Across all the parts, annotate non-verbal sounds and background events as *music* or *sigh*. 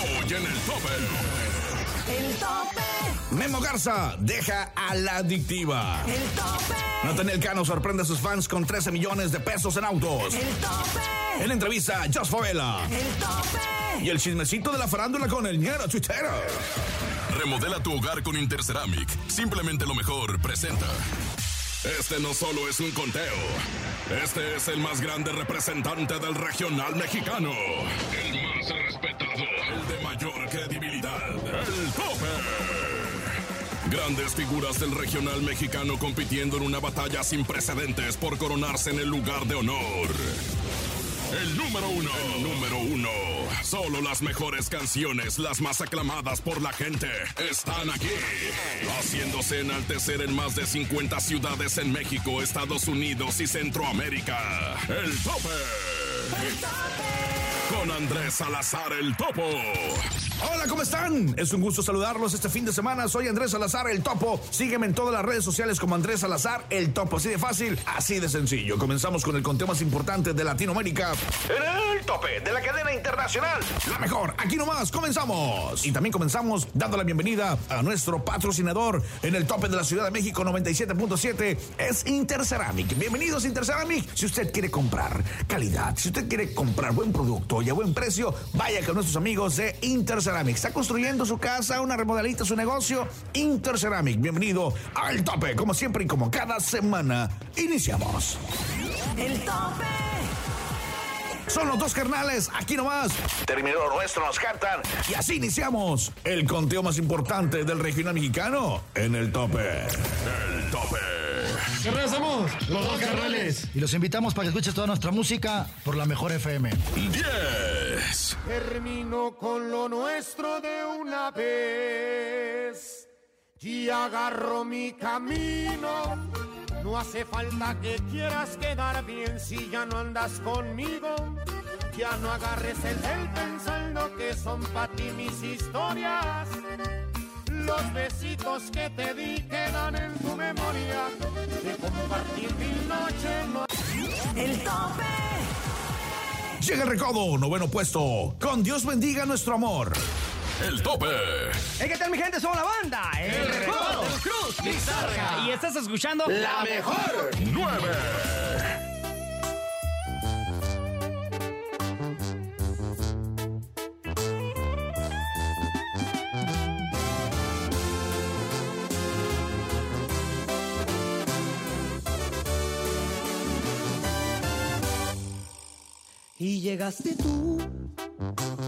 Hoy en el tope. El tope. Memo Garza deja a la adictiva. El tope. Nathaniel Cano sorprende a sus fans con 13 millones de pesos en autos. El tope. En entrevista, Just Favela. El tope. Y el chismecito de la farándula con el ñero tuitero. Remodela tu hogar con Interceramic. Simplemente lo mejor presenta. Este no solo es un conteo. Este es el más grande representante del regional mexicano. El más respetado. El de mayor credibilidad. El tope. Grandes figuras del regional mexicano compitiendo en una batalla sin precedentes por coronarse en el lugar de honor. El número uno. El número uno. Solo las mejores canciones, las más aclamadas por la gente, están aquí. Haciéndose enaltecer en más de 50 ciudades en México, Estados Unidos y Centroamérica. El tope. El tope. Con Andrés Salazar el Topo. Hola, ¿cómo están? Es un gusto saludarlos este fin de semana. Soy Andrés Salazar el Topo. Sígueme en todas las redes sociales como Andrés Salazar el Topo. Así de fácil, así de sencillo. Comenzamos con el conteo más importante de Latinoamérica. En el tope de la cadena internacional. La mejor, aquí nomás, comenzamos. Y también comenzamos dando la bienvenida a nuestro patrocinador en el tope de la Ciudad de México 97.7. Es Interceramic. Bienvenidos Interceramic. Si usted quiere comprar calidad, si usted quiere comprar buen producto y a buen precio, vaya con nuestros amigos de Interceramic. Está construyendo su casa, una remodelita, su negocio. Interceramic. Bienvenido al tope, como siempre y como cada semana. Iniciamos. El tope. Son los dos carnales, aquí nomás. Terminó nuestro, nos cantan. Y así iniciamos el conteo más importante del regional mexicano en el tope. El tope. ¿Qué somos? Los dos carnales. Y los invitamos para que escuches toda nuestra música por la mejor FM. 10. Termino con lo nuestro de una vez y agarro mi camino. No hace falta que quieras quedar bien si ya no andas conmigo. Ya no agarres el del pensando que son para ti mis historias. Los besitos que te di quedan en tu memoria. El tope. Llega el recodo, noveno puesto. Con Dios bendiga nuestro amor. El tope. Hey, ¿Qué tal mi gente? Somos la banda El, Recodo Cruz Pizarra Y estás escuchando La mejor. 9. Y llegaste tú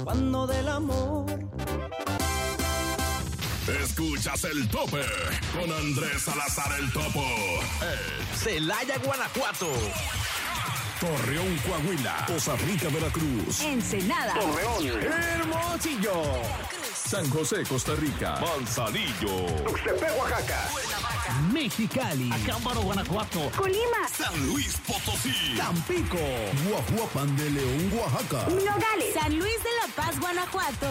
Cuando del amor Escuchas el tope con Andrés Salazar el Topo. El Celaya, Guanajuato. Torreón, Coahuila. Costa Rica, Veracruz. Ensenada. Hermosillo. San José, Costa Rica. Manzanillo. Mexicali Acámbaro, Guanajuato Colima. San Luis Potosí. Tampico. Guajuapan de León, Oaxaca. Nogales. San Luis de la Paz, Guanajuato.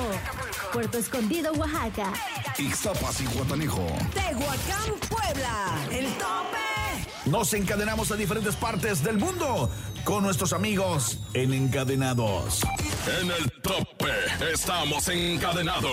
Puerto Escondido, Oaxaca. Ixtapas y Guatanejo. Tehuacán, Puebla. El tope. Nos encadenamos a diferentes partes del mundo con nuestros amigos en Encadenados. En el tope estamos encadenados.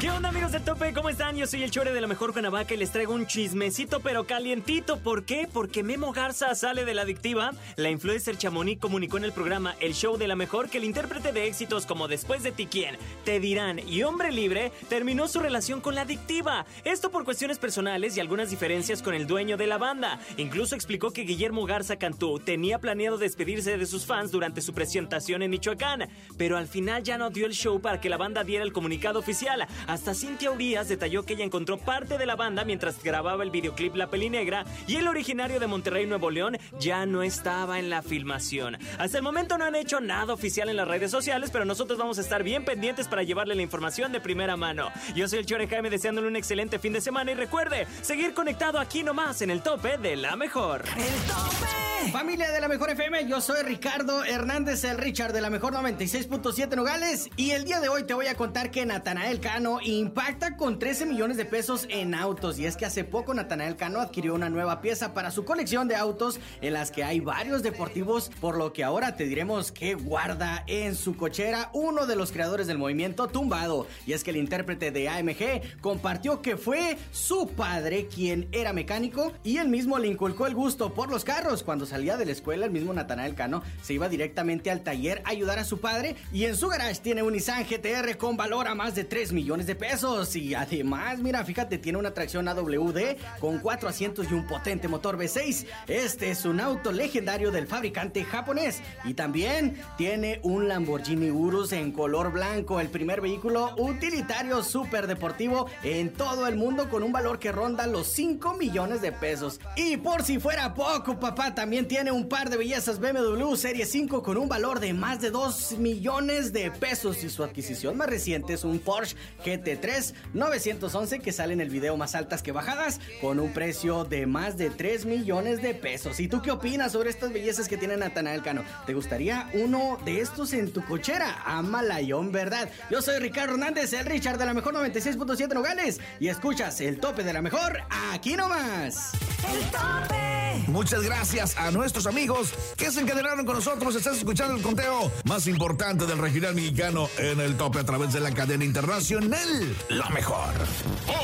¿Qué onda amigos del tope? ¿Cómo están? Yo soy el Chore de la Mejor Cuernavaca y les traigo un chismecito pero calientito. ¿Por qué? Porque Memo Garza sale de la adictiva. La influencer Chamonix comunicó en el programa El Show de la Mejor que el intérprete de éxitos como Después de ti quién, Te dirán y Hombre Libre terminó su relación con la adictiva. Esto por cuestiones personales y algunas diferencias con el dueño de la banda. Incluso explicó que Guillermo Garza Cantú tenía planeado despedirse de sus fans durante su presentación en Michoacán, pero al final ya no dio el show para que la banda diera el comunicado oficial. Hasta Cintia Urias detalló que ella encontró parte de la banda mientras grababa el videoclip La Pelinegra y el originario de Monterrey, Nuevo León, ya no estaba en la filmación. Hasta el momento no han hecho nada oficial en las redes sociales, pero nosotros vamos a estar bien pendientes para llevarle la información de primera mano. Yo soy el Chore Jaime deseándole un excelente fin de semana y recuerde seguir conectado aquí nomás en el tope de la mejor. El tope. Familia de la Mejor FM, yo soy Ricardo Hernández, el Richard de la Mejor 96.7 Nogales. Y el día de hoy te voy a contar que Natanael Cano impacta con 13 millones de pesos en autos. Y es que hace poco Natanael Cano adquirió una nueva pieza para su colección de autos en las que hay varios deportivos, por lo que ahora te diremos que guarda en su cochera uno de los creadores del movimiento Tumbado. Y es que el intérprete de AMG compartió que fue su padre quien era mecánico y él mismo le inculcó el gusto por los carros. Cuando salía de la escuela, el mismo Natanael Cano se iba directamente al taller a ayudar a su padre y en su garage tiene un Nissan GTR con valor a más de 3 millones de pesos. Y además, mira, fíjate, tiene una tracción AWD con 4 asientos y un potente motor V6. Este es un auto legendario del fabricante japonés. Y también tiene un Lamborghini Urus en color blanco, el primer vehículo utilitario super deportivo en todo el mundo con un valor que ronda los 5 millones de pesos. Y por si fuera poco, papá, también tiene un par de bellezas BMW Serie 5 con un valor de más de 2 millones de pesos. Y su adquisición más reciente es un Porsche GT3 911 que sale en el video más altas que bajadas con un precio de más de 3 millones de pesos. ¿Y tú qué opinas sobre estas bellezas que tiene Natanael Cano? ¿Te gustaría uno de estos en tu cochera? Amalayón, ¿verdad? Yo soy Ricardo Hernández, el Richard de la mejor 96.7 Nogales y escuchas el tope de la mejor aquí nomás. El tope. Muchas gracias a nuestros amigos que se encadenaron con nosotros. Estás escuchando el conteo más importante del regional mexicano en el tope a través de la cadena internacional. La mejor.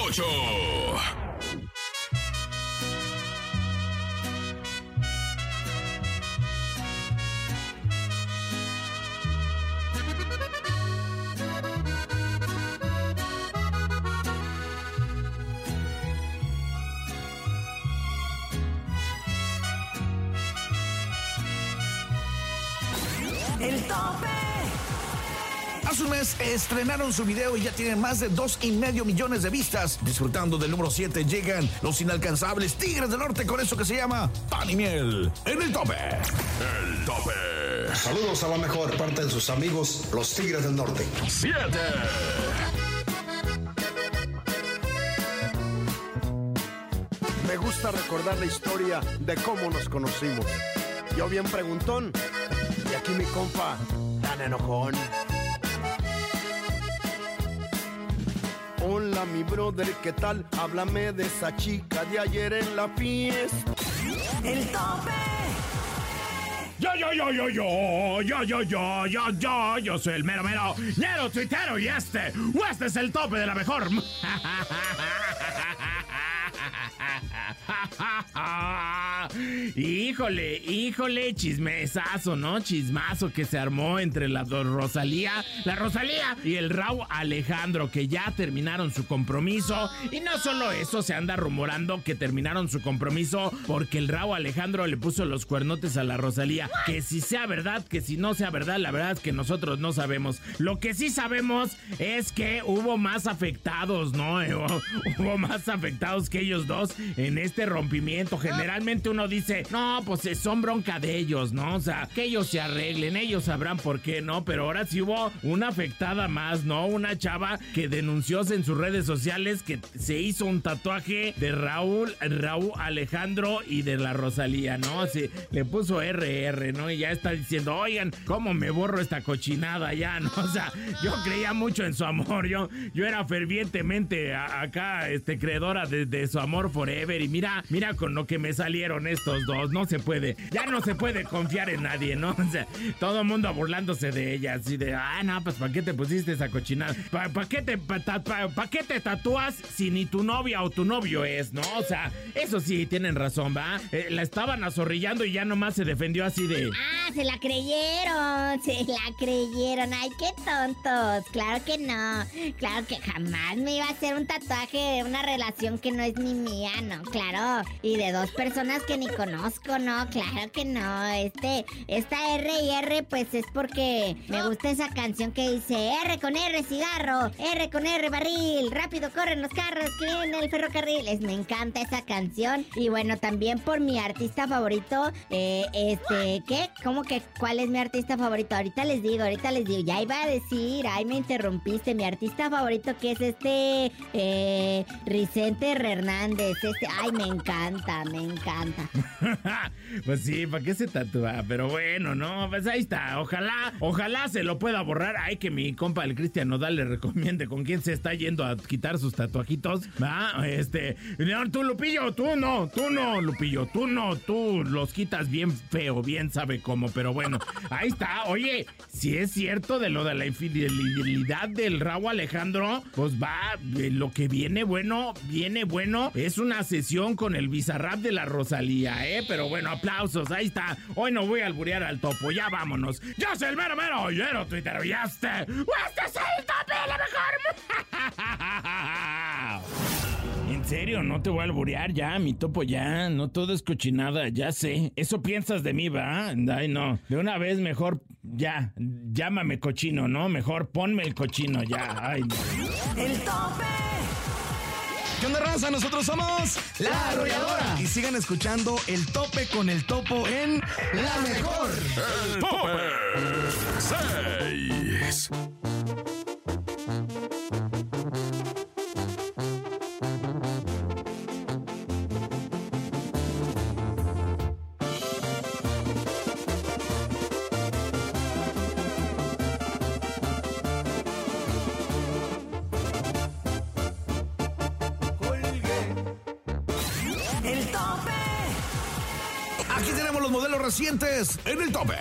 8. Estrenaron su video y ya tienen más de dos y medio millones de vistas. Disfrutando del número 7 llegan los inalcanzables Tigres del Norte con eso que se llama Pan y Miel. En el tope. El tope. Saludos a la mejor parte de sus amigos, los Tigres del Norte. 7. Me gusta recordar la historia de cómo nos conocimos. Yo bien preguntón y aquí mi compa tan enojón. Hola mi brother, ¿qué tal? Háblame de esa chica de ayer en la fiesta. El tope. Yo, yo, yo, yo, yo, yo, yo, yo, yo, yo, yo soy el mero, mero, ñero tuitero y este, este es el tope de la mejor. *laughs* Híjole, híjole, chismesazo, ¿no? Chismazo que se armó entre la Rosalía, la Rosalía y el Raúl Alejandro, que ya terminaron su compromiso. Y no solo eso, se anda rumorando que terminaron su compromiso porque el Raúl Alejandro le puso los cuernotes a la Rosalía. Que si sea verdad, que si no sea verdad, la verdad es que nosotros no sabemos. Lo que sí sabemos es que hubo más afectados, ¿no? *laughs* Hubo más afectados que ellos dos en este rompimiento. Generalmente uno dice, no, pues eh, son bronca de ellos, ¿no? O sea, que ellos se arreglen, ellos sabrán por qué, ¿no? Pero ahora sí hubo una afectada más, ¿no? Una chava que denunció en sus redes sociales que se hizo un tatuaje de Raúl, Raúl Alejandro y de la Rosalía, ¿no? Así, le puso RR, ¿no? Y ya está diciendo, oigan, ¿cómo me borro esta cochinada ya, *laughs* no? O sea, yo creía mucho en su amor, yo, yo era fervientemente acá, este, creedora de, de su amor forever. Y mira, mira con lo que me salieron estos dos, no se puede, ya no se puede confiar en nadie, ¿no? *laughs* O sea, todo el mundo burlándose de ella, así de, ah, no, pues ¿para qué te pusiste esa cochinada? ¿Para pa- pa- pa' qué te tatúas si ni tu novia o tu novio es, no? O sea, eso sí, tienen razón, ¿va? Eh, la estaban azorrillando y ya nomás se defendió así de... Ah, se la creyeron, se la creyeron. Ay, qué tontos. Claro que no. Claro que jamás me iba a hacer un tatuaje de una relación que no es ni mía, no, claro. Y de dos personas que ni conozco, no, claro que no. Este, esta R y R, pues es porque me gusta esa canción que dice R con R cigarro, R con R barril, rápido corren los carros que viene el ferrocarril. Es, me encanta esa canción. Y bueno, también por mi artista favorito, eh, este, ¿qué? ¿Cómo que cuál es mi artista favorito? Ahorita les digo, ahorita les digo. Ya iba a decir, ay, me interrumpiste. Mi artista favorito que es este, eh, Vicente Hernández. Este, ay, me encanta, me encanta. *laughs* pues sí, ¿para qué se tatúa? Pero bueno, no, pues ahí está. Ojalá, ojalá se lo pueda borrar. Ay, que mi compa el Cristian Nodal le recomiende con quién se está yendo a quitar sus tatuajitos. ¿Va? Este, no, tú, Lupillo, tú no, tú no, Lupillo, tú no, tú los quitas bien feo, bien sabe cómo, pero bueno, ahí está. Oye, si es cierto de lo de la infidelidad del Raúl Alejandro, pues va, eh, lo que viene bueno, viene bueno, es una sesión con el bizarrap de la Rosalía, ¿eh? Pero bueno, aplausos, ahí está. Hoy no voy a alburear al topo, ya vámonos. Yo soy el mero mero ollero Twitter, y este, es el tope la mejor. *laughs* En serio, no te voy a alburear ya, mi topo ya, no todo es cochinada, ya sé. Eso piensas de mí, ¿va? Ay, no. De una vez mejor, ya, llámame cochino, ¿no? Mejor ponme el cochino ya. El tope. ¿Qué onda, raza? Nosotros somos La Arrolladora. Y sigan escuchando El Tope con el Topo en La Mejor. El tope 6. Aquí tenemos los modelos recientes en el tope.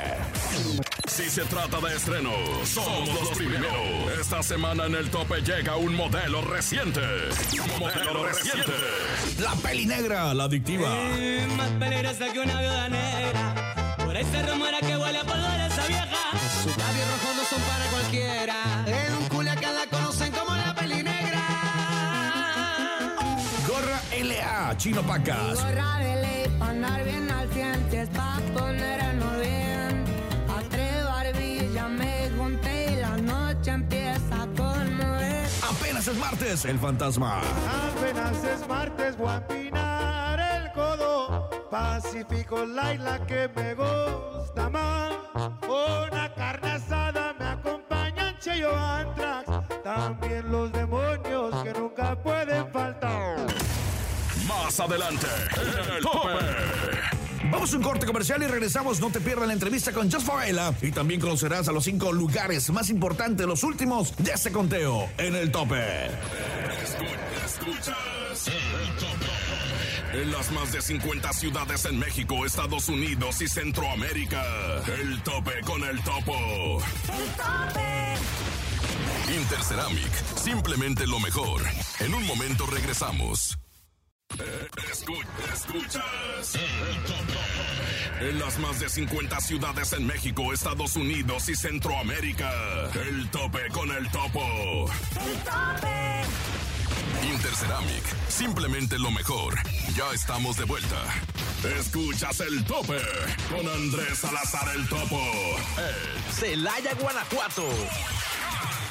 Si se trata de estrenos, somos los primeros. Esta semana en el tope llega un modelo reciente. Modelo reciente. La peli negra, la adictiva. más peligrosa que una viuda negra. Por ahí se rumora que huele a polvo de esa vieja. Sus labios rojos Chino Pacas. Gorra de ley pa' andar bien al cientes pa' ponernos bien. A tres barbillas me junté y la noche empieza a conmover. Apenas es martes, el fantasma. Apenas es martes, voy a empinar el codo. Pacífico la isla que me gusta más. Una carne asada me acompañan Cheyo Antrax. También los demonios que Más adelante, en el tope. Vamos a un corte comercial y regresamos. No te pierdas la entrevista con Just Favela. Y también conocerás a los cinco lugares más importantes, los últimos de este conteo en el tope. Escuchas el tope. En las más de 50 ciudades en México, Estados Unidos y Centroamérica. El tope con el topo. El tope. Interceramic, simplemente lo mejor. En un momento regresamos. Escu- escuchas el tope. En las más de 50 ciudades en México, Estados Unidos y Centroamérica. El tope con el topo. El tope. Interceramic, simplemente lo mejor. Ya estamos de vuelta. Escuchas el tope con Andrés Salazar el Topo. Eh, Celaya, Guanajuato.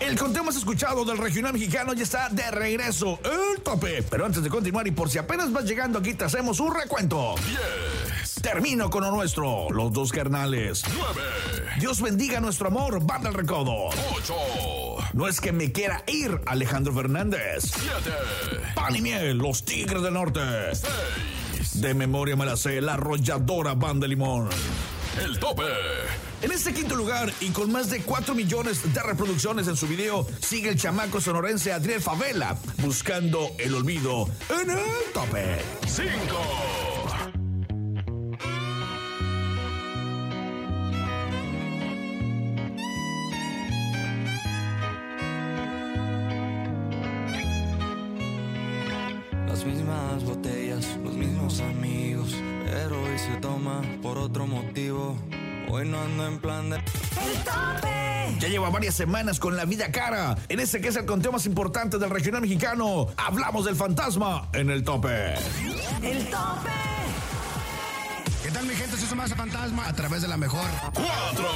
El conteo más escuchado del regional mexicano ya está de regreso. El tope. Pero antes de continuar y por si apenas vas llegando aquí, te hacemos un recuento. 10, Termino con lo nuestro, los dos carnales. 9, Dios bendiga nuestro amor, banda el recodo. 8, No es que me quiera ir, Alejandro Fernández. 7, Pan y miel, los tigres del norte. 6, De memoria me la sé, la arrolladora banda limón. el tope. En este quinto lugar y con más de 4 millones de reproducciones en su video, sigue el chamaco sonorense Adriel Favela, buscando el olvido en el tope. 5, Las mismas botellas, los mismos amigos. Pero hoy se toma por otro motivo. Hoy no ando en plan de. El tope. Ya lleva varias semanas con la vida cara. En ese que es el conteo más importante del regional mexicano, hablamos del fantasma en el tope. El tope. tal mi gente? Soy su masa fantasma a través de la mejor. ¡Cuatro!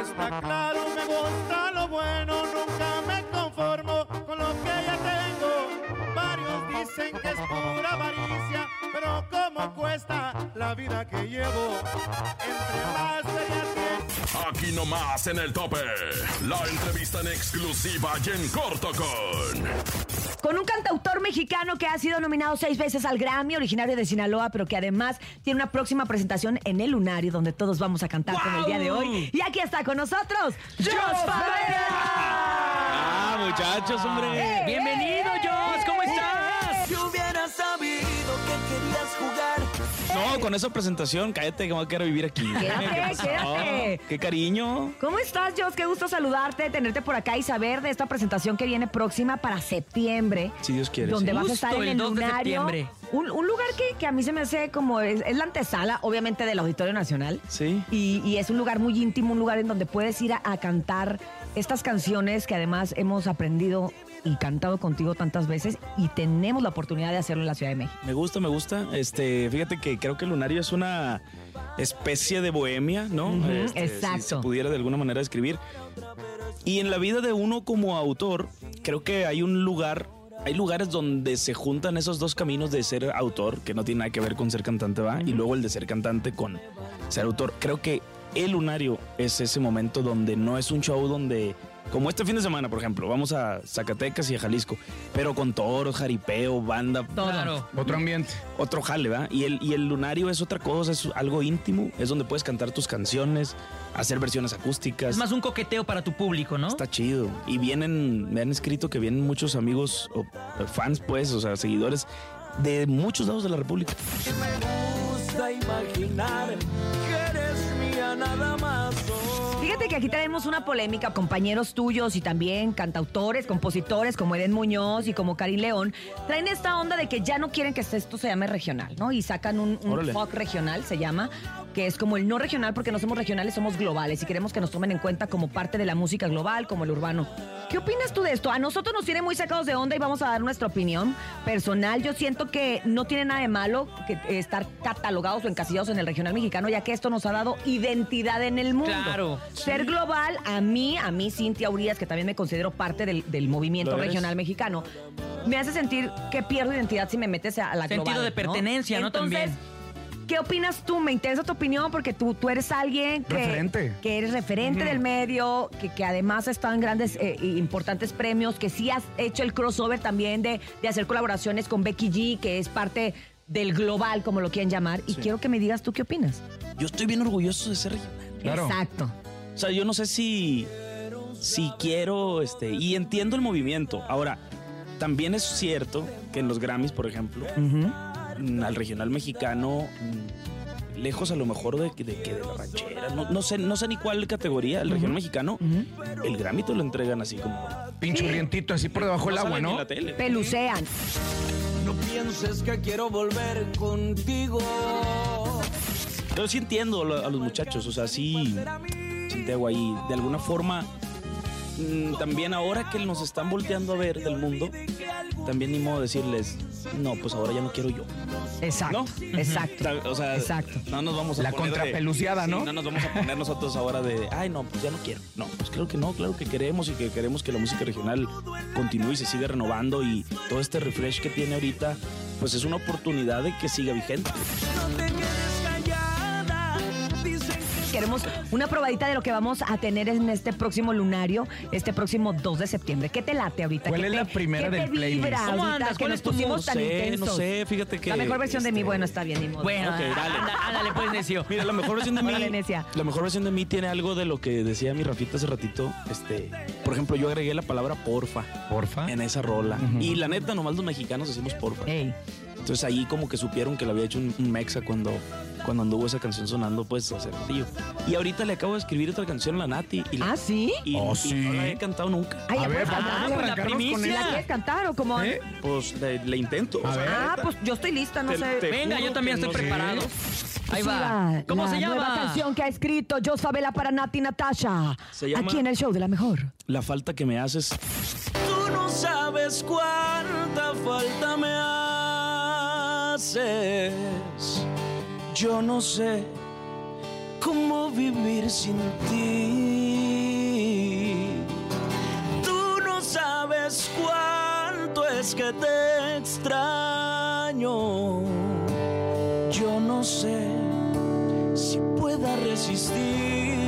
Está claro, dicen que es pura avaricia, pero cómo cuesta la vida que llevo. Entre más bellas Aquí nomás en el tope. La entrevista en exclusiva y en corto con. Con un cantautor mexicano que ha sido nominado seis veces al Grammy, originario de Sinaloa, pero que además tiene una próxima presentación en el Lunario, donde todos vamos a cantar con el día de hoy. Y aquí está con nosotros, Jos Favela. Ah, muchachos, hombre. ¡Eh, Bienvenido, Jos, con esa presentación, cállate que me voy a quedar a vivir aquí. Quédate, *laughs* ¿Qué quédate. Qué cariño. ¿Cómo estás, Jos? Qué gusto saludarte, tenerte por acá y saber de esta presentación que viene próxima para septiembre. Si Dios quiere. donde sí. vas a estar en el, lunario. Un, un lugar que, que a mí se me hace como es, es la antesala, obviamente, del Auditorio Nacional. Sí. Y, y es un lugar muy íntimo, un lugar en donde puedes ir a, a cantar estas canciones que además hemos aprendido y cantado contigo tantas veces y tenemos la oportunidad de hacerlo en la Ciudad de México. Me gusta, me gusta. Este, fíjate que creo que el Lunario es una especie de bohemia, ¿no? Este, exacto. Si se pudiera de alguna manera describir. Y en la vida de uno como autor, creo que hay un lugar, hay lugares donde se juntan esos dos caminos de ser autor, que no tiene nada que ver con ser cantante, va, y luego el de ser cantante con ser autor. Creo que el Lunario es ese momento donde no es un show donde como este fin de semana, por ejemplo, vamos a Zacatecas y a Jalisco, pero con toros, jaripeo, banda. Todo. Claro. Otro ambiente. Otro jale, ¿verdad? Y el, y el lunario es otra cosa, es algo íntimo, es donde puedes cantar tus canciones, hacer versiones acústicas. Es más un coqueteo para tu público, ¿no? Está chido. Y vienen, me han escrito que vienen muchos amigos o fans, pues, o sea, seguidores de muchos lados de la República. Me gusta imaginar que eres mía nada más. oh. Fíjate que aquí tenemos una polémica, compañeros tuyos y también cantautores, compositores como Eden Muñoz y como Karin León, traen esta onda de que ya no quieren que esto se llame regional, ¿no? Y sacan un, un folk regional, se llama, que es como el no regional porque no somos regionales, somos globales y queremos que nos tomen en cuenta como parte de la música global, como el urbano. ¿Qué opinas tú de esto? A nosotros nos tiene muy sacados de onda y vamos a dar nuestra opinión personal. Yo siento que no tiene nada de malo que estar catalogados o encasillados en el regional mexicano, ya que esto nos ha dado identidad en el mundo. Claro. Ser global, a mí, a mí, Cintia Urias, que también me considero parte del, del movimiento regional mexicano, me hace sentir que pierdo identidad si me metes a la Sentido global, de pertenencia, ¿no? Entonces, También. ¿Qué opinas tú? Me interesa tu opinión porque tú, tú eres alguien que, Referente. que eres referente del medio, que, que además está en grandes e importantes premios, que sí has hecho el crossover también de, de hacer colaboraciones con Becky G, que es parte del global, como lo quieran llamar. Y Sí. quiero que me digas tú qué opinas. Yo estoy bien orgulloso de ser regional. Exacto. O sea, yo no sé si, si quiero, este, y entiendo el movimiento. Ahora, también es cierto que en los Grammys, por ejemplo, mm, al regional mexicano, mm, lejos a lo mejor de, que- de que de la ranchera, no, no sé, no sé ni cuál categoría, el regional mexicano, el Grammy te lo entregan así como... Pinche brientito, así por debajo del agua, ¿no? la tele. Pelucean. No pienses que quiero volver contigo. Yo sí entiendo a lo- a los muchachos, o sea, sí, sí te hago ahí. De alguna forma, mm, también ahora que nos están volteando a ver del mundo, también ni modo de decirles, no, pues ahora ya no quiero yo. Exacto, *laughs* exacto. O sea, Exacto. no nos vamos a La poner de- contrapeluciada, Sí, ¿no? No nos vamos a poner nosotros ahora de, ay, no, pues ya no quiero. No, pues claro que no, claro que queremos y que queremos que la música regional continúe y se siga renovando y todo este refresh que tiene ahorita, pues es una oportunidad de que siga vigente. No Queremos una probadita de lo que vamos a tener en este próximo lunario, este próximo 2 de septiembre. ¿Qué te late ahorita? ¿Cuál ¿Qué es te- la primera del playlist? vibra ¿Cómo ahorita andas? ¿Cuál nos es tu No sé, no sé, fíjate que, La mejor versión de mí, este- bueno, está bien, ni modo. Bueno, Ok, dale. ándale pues, necio. Mira, la mejor versión de *laughs* mí. La mejor versión de mí tiene algo de lo que decía mi Rafita hace ratito. Este, por ejemplo, yo agregué la palabra porfa Porfa. en esa rola. Y la neta, nomás los mexicanos decimos porfa. Ey. Entonces ahí como que supieron que le había hecho un, un mexa cuando, cuando anduvo esa canción sonando, pues hace ratillo. Y ahorita le acabo de escribir otra canción a la Nati. Y la- ¿Ah, sí? y, Oh, y sí. no la he cantado nunca. Ay, A ¿ya ver, vamos a Pues la arrancarnos con primicia. ¿La quieres cantar o cómo? ¿Eh? Pues le, le intento. A sea, ver. Ah, pues yo estoy lista, no Te- sé. te Venga, yo también estoy no sé. preparado. Ahí va. ¿Cómo la se llama? nueva canción que ha escrito Jos Favela para Nati Natasha. Se llama- Aquí en el show de la mejor. La falta que me haces. Tú no sabes cuánta falta me haces. Yo no sé cómo vivir sin ti. Tú no sabes cuánto es que te extraño. Yo no sé si pueda resistir.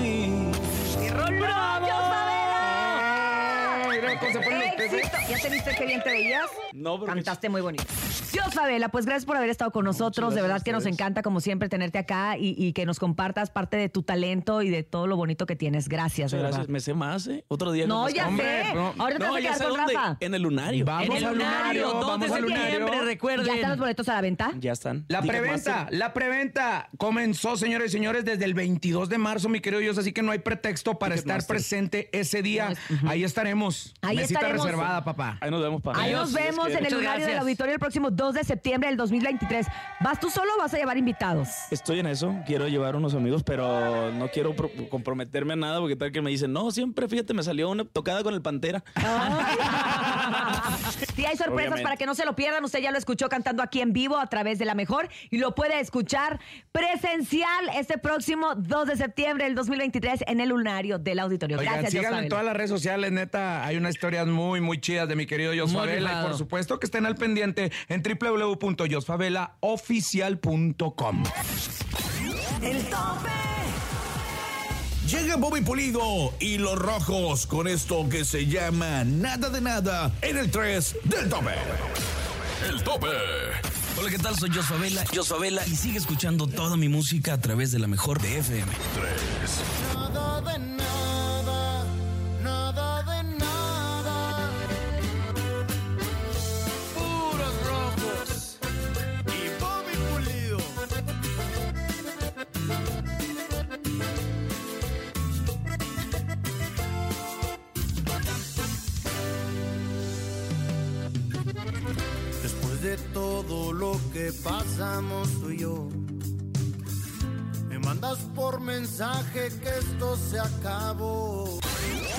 Cómo se ponen los Éxito. peces. ¿Ya te viste qué bien te veías? No, porque- Cantaste muy bonito. Dios Favela, pues gracias por haber estado con nosotros. de verdad que nos encanta, como siempre, tenerte acá y, y que nos compartas parte de tu talento y de todo lo bonito que tienes. Gracias, de Muchas verdad. gracias. Me sé más, ¿eh? Otro día. No, ya más- sé. Ahorita te vas a ya quedar sé con dónde. Rafa. En el lunario. Vamos En el al lunario, lunario, 2 de vamos al septiembre, lunario. recuerden. ¿Ya están los boletos a la venta? Ya están. La preventa, la preventa comenzó, señores y señores, desde el 22 de marzo, mi querido Dios, así que no hay pretexto para estar presente ese día. Ahí estaremos. Ahí Mesita estaremos. reservada, papá. Ahí nos vemos, papá. Ahí nos vemos en el lunario del auditorio el próximo 2 de septiembre del 2023. ¿Vas tú solo o vas a llevar invitados? Estoy en eso, quiero llevar unos amigos, pero no quiero pro- comprometerme a nada porque tal que me dicen, no, siempre, fíjate, me salió una tocada con el Pantera. *laughs* *laughs* Sí, hay sorpresas Obviamente. para que no se lo pierdan. Usted ya lo escuchó cantando aquí en vivo a través de la mejor y lo puede escuchar presencial este próximo 2 de septiembre del 2023 en el lunario del auditorio. Oigan, Gracias, síganme Dios en todas las redes sociales, neta. Hay unas historias muy, muy chidas de mi querido Jos Muy Favela. Y por supuesto que estén al pendiente en www.josfavelaoficial.com. El tope. Llega Bobby Pulido y los rojos con esto que se llama Nada de Nada en el 3 del tope. El tope. Hola, ¿qué tal? Soy Jos Favela. Jos Favela. Y sigue escuchando toda mi música a través de la mejor de FM. 3. Pasamos tú y yo. Me mandas por mensaje que esto se acabó.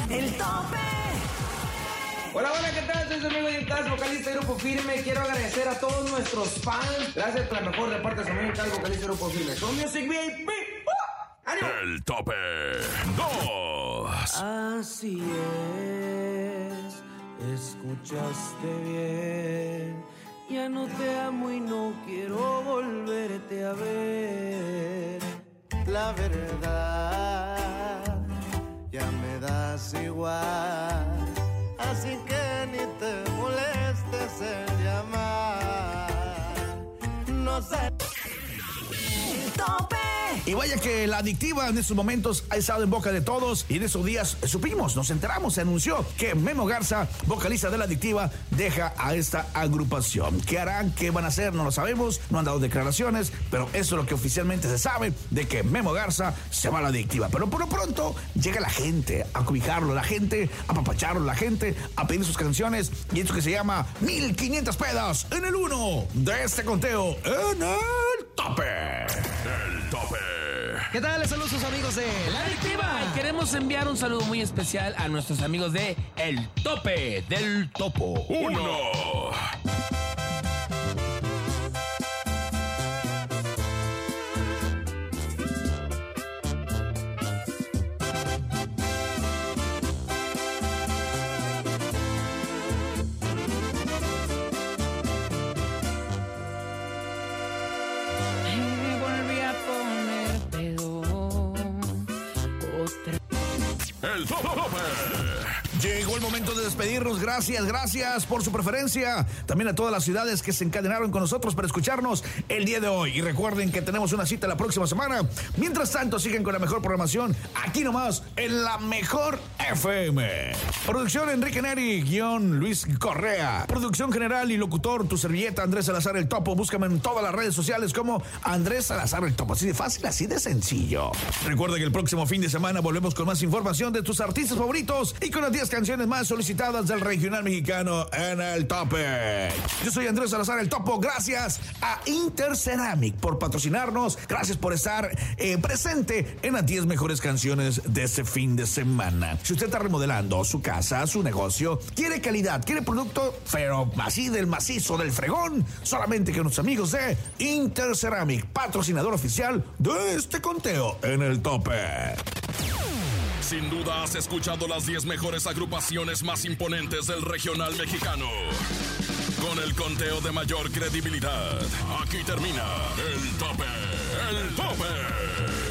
El tope. Hola, hola, ¿qué tal? Soy su amigo Yintaz, vocalista de Grupo Firme. Quiero agradecer a todos nuestros fans. Gracias por la mejor de parte de su amigo Yintaz, vocalista de Grupo Firme. Son Music VIP. El tope 2. Así es, escuchaste bien. Ya no te amo y no quiero volverte a ver. La verdad, ya me das igual. Así que ni te molestes en llamar. No sé. tope. Y vaya que la adictiva en estos momentos ha estado en boca de todos y en esos días supimos, nos enteramos, se anunció que Memo Garza, vocalista de la adictiva, deja a esta agrupación. ¿Qué harán? ¿Qué van a hacer? No lo sabemos, no han dado declaraciones, pero eso es lo que oficialmente se sabe de que Memo Garza se va a la adictiva. Pero por lo pronto llega la gente a cobijarlo, la gente a papacharlo, la gente a pedir sus canciones y esto que se llama 1500 pedas en el uno de este conteo en el tope. ¿Qué tal? Les saludos sus amigos de La Adictiva. Y queremos enviar un saludo muy especial a nuestros amigos de El Tope del Topo. Uno. Llegó el momento de despedirnos. Gracias, gracias por su preferencia. También a todas las ciudades que se encadenaron con nosotros para escucharnos el día de hoy. Y recuerden que tenemos una cita la próxima semana. Mientras tanto, siguen con la mejor programación aquí nomás en la mejor FM. Producción Enrique Neri, guion Luis Correa. Producción general y locutor, tu servilleta Andrés Salazar el Topo. Búscame en todas las redes sociales como Andrés Salazar el Topo. Así de fácil, así de sencillo. Recuerda que el próximo fin de semana volvemos con más información de tus artistas favoritos y con las 10 10 canciones más solicitadas del regional mexicano en el tope. Yo soy Andrés Salazar, el topo. Gracias a Interceramic por patrocinarnos. Gracias por estar eh, presente en las 10 mejores canciones de este fin de semana. Si usted está remodelando su casa, su negocio, quiere calidad, quiere producto, pero así del macizo, del fregón, solamente que nuestros amigos de Interceramic, patrocinador oficial de este conteo en el tope. Sin duda has escuchado las 10 mejores agrupaciones más imponentes del regional mexicano. Con el conteo de mayor credibilidad, aquí termina el tope, el tope.